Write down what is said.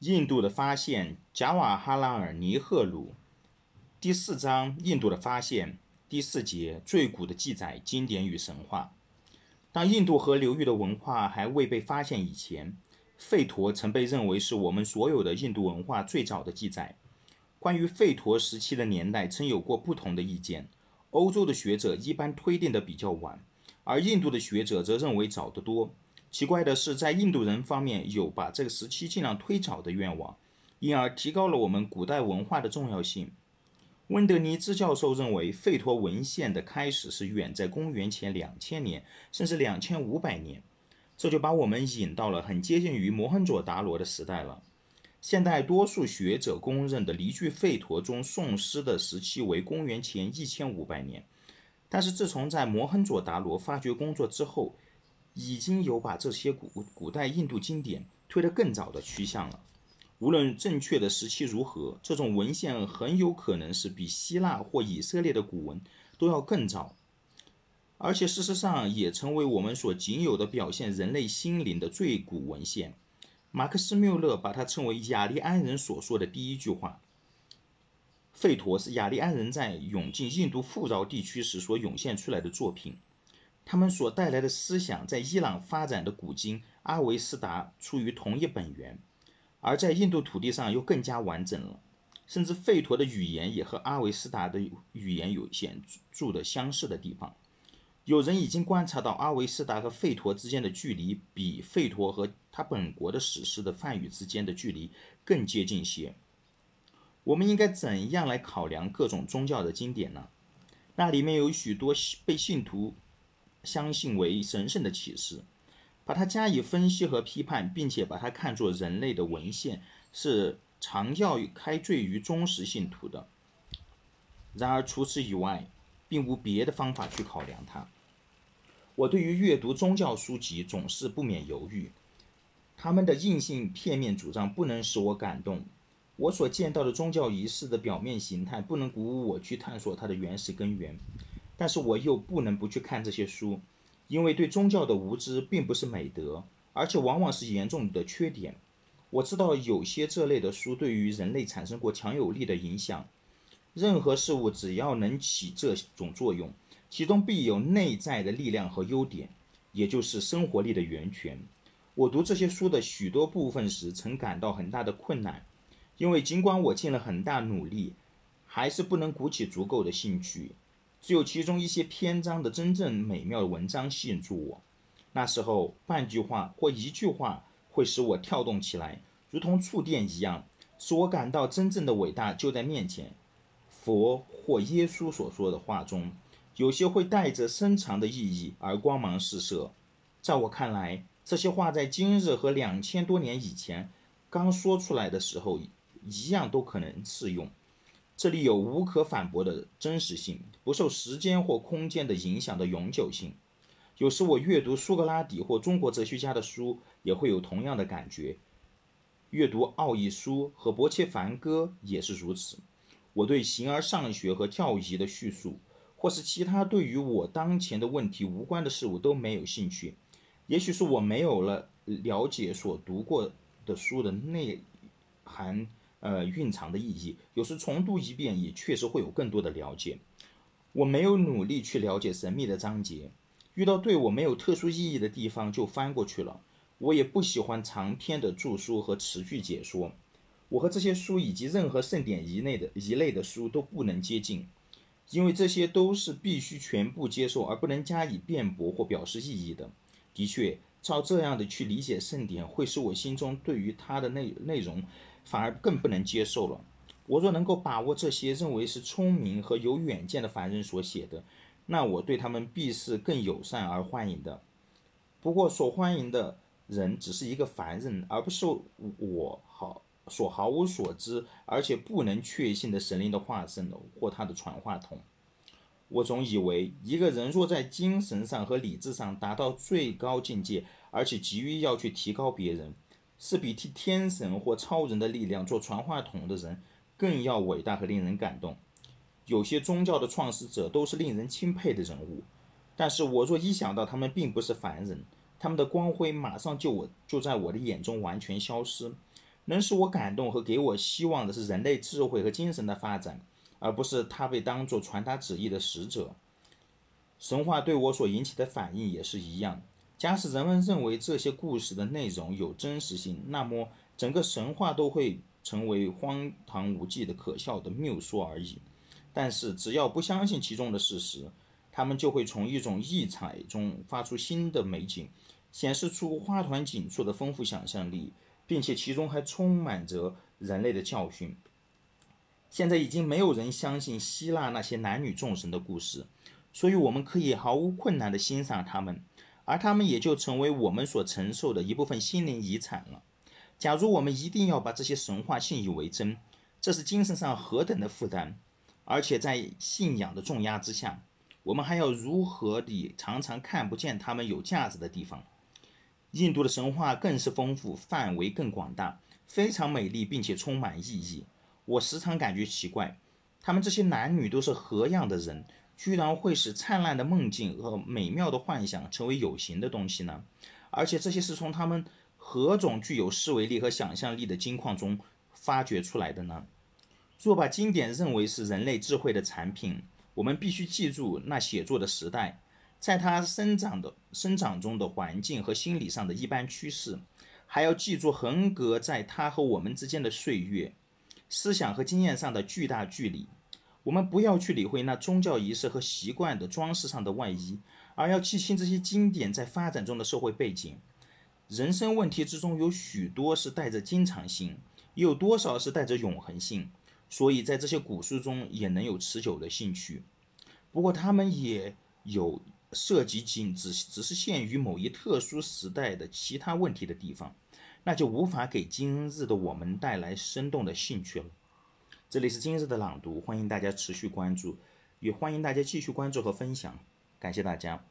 印度的发现，贾瓦哈拉尔尼赫鲁，第四章印度的发现，第四节最古的记载，经典与神话。当印度河流域的文化还未被发现以前，吠陀曾被认为是我们所有的印度文化最早的记载。关于吠陀时期的年代，曾有过不同的意见。欧洲的学者一般推定的比较晚，而印度的学者则认为早得多。奇怪的是，在印度人方面有把这个时期尽量推早的愿望，因而提高了我们古代文化的重要性。温德尼兹教授认为，吠陀文献的开始是远在公元前两千年，甚至两千五百年，这就把我们引到了很接近于摩亨佐达罗的时代了。现代多数学者公认的离句吠陀中诵诗的时期为公元前一千五百年，但是自从在摩亨佐达罗发掘工作之后，已经有把这些古古代印度经典推得更早的趋向了。无论正确的时期如何，这种文献很有可能是比希腊或以色列的古文都要更早，而且事实上也成为我们所仅有的表现人类心灵的最古文献。马克思缪勒把它称为雅利安人所说的第一句话。吠陀是雅利安人在涌进印度富饶地区时所涌现出来的作品。他们所带来的思想，在伊朗发展的古经阿维斯达出于同一本源，而在印度土地上又更加完整了。甚至吠陀的语言也和阿维斯达的语言有显著的相似的地方。有人已经观察到阿维斯达和吠陀之间的距离，比吠陀和他本国的史诗的梵语之间的距离更接近些。我们应该怎样来考量各种宗教的经典呢？那里面有许多被信徒。相信为神圣的启示，把它加以分析和批判，并且把它看作人类的文献，是常教育开罪于忠实信徒的。然而除此以外，并无别的方法去考量它。我对于阅读宗教书籍总是不免犹豫，他们的硬性片面主张不能使我感动。我所见到的宗教仪式的表面形态不能鼓舞我去探索它的原始根源。但是我又不能不去看这些书，因为对宗教的无知并不是美德，而且往往是严重的缺点。我知道有些这类的书对于人类产生过强有力的影响。任何事物只要能起这种作用，其中必有内在的力量和优点，也就是生活力的源泉。我读这些书的许多部分时，曾感到很大的困难，因为尽管我尽了很大努力，还是不能鼓起足够的兴趣。只有其中一些篇章的真正美妙的文章吸引住我。那时候，半句话或一句话会使我跳动起来，如同触电一样，使我感到真正的伟大就在面前。佛或耶稣所说的话中，有些会带着深长的意义而光芒四射。在我看来，这些话在今日和两千多年以前刚说出来的时候一样都可能适用。这里有无可反驳的真实性，不受时间或空间的影响的永久性。有时我阅读苏格拉底或中国哲学家的书，也会有同样的感觉。阅读奥义书和伯切凡歌也是如此。我对形而上学和教义的叙述，或是其他对于我当前的问题无关的事物都没有兴趣。也许是我没有了了解所读过的书的内涵。呃，蕴藏的意义，有时重读一遍也确实会有更多的了解。我没有努力去了解神秘的章节，遇到对我没有特殊意义的地方就翻过去了。我也不喜欢长篇的著书和词句解说。我和这些书以及任何圣典一类的一类的书都不能接近，因为这些都是必须全部接受而不能加以辩驳或表示意义的。的确，照这样的去理解圣典，会使我心中对于它的内内容。反而更不能接受了。我若能够把握这些认为是聪明和有远见的凡人所写的，那我对他们必是更友善而欢迎的。不过，所欢迎的人只是一个凡人，而不是我好所毫无所知而且不能确信的神灵的化身或他的传话筒。我总以为，一个人若在精神上和理智上达到最高境界，而且急于要去提高别人。是比替天神或超人的力量做传话筒的人更要伟大和令人感动。有些宗教的创始者都是令人钦佩的人物，但是我若一想到他们并不是凡人，他们的光辉马上就我就在我的眼中完全消失。能使我感动和给我希望的是人类智慧和精神的发展，而不是他被当作传达旨意的使者。神话对我所引起的反应也是一样。假使人们认为这些故事的内容有真实性，那么整个神话都会成为荒唐无稽的可笑的谬说而已。但是，只要不相信其中的事实，他们就会从一种异彩中发出新的美景，显示出花团锦簇的丰富想象力，并且其中还充满着人类的教训。现在已经没有人相信希腊那些男女众神的故事，所以我们可以毫无困难地欣赏他们。而他们也就成为我们所承受的一部分心灵遗产了。假如我们一定要把这些神话信以为真，这是精神上何等的负担！而且在信仰的重压之下，我们还要如何地常常看不见他们有价值的地方？印度的神话更是丰富，范围更广大，非常美丽，并且充满意义。我时常感觉奇怪，他们这些男女都是何样的人？居然会使灿烂的梦境和美妙的幻想成为有形的东西呢？而且这些是从他们何种具有思维力和想象力的金矿中发掘出来的呢？若把经典认为是人类智慧的产品，我们必须记住那写作的时代，在它生长的生长中的环境和心理上的一般趋势，还要记住横隔在它和我们之间的岁月、思想和经验上的巨大距离。我们不要去理会那宗教仪式和习惯的装饰上的外衣，而要记清这些经典在发展中的社会背景。人生问题之中有许多是带着经常性，有多少是带着永恒性？所以在这些古书中也能有持久的兴趣。不过他们也有涉及仅只只是限于某一特殊时代的其他问题的地方，那就无法给今日的我们带来生动的兴趣了。这里是今日的朗读，欢迎大家持续关注，也欢迎大家继续关注和分享，感谢大家。